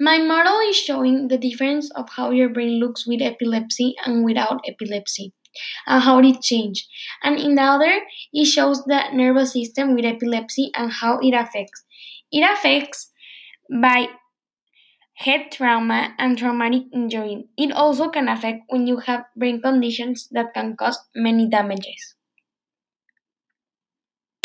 My model is showing the difference of how your brain looks with epilepsy and without epilepsy and how it changed. And in the other, it shows the nervous system with epilepsy and how it affects. It affects by head trauma and traumatic injury. It also can affect when you have brain conditions that can cause many damages.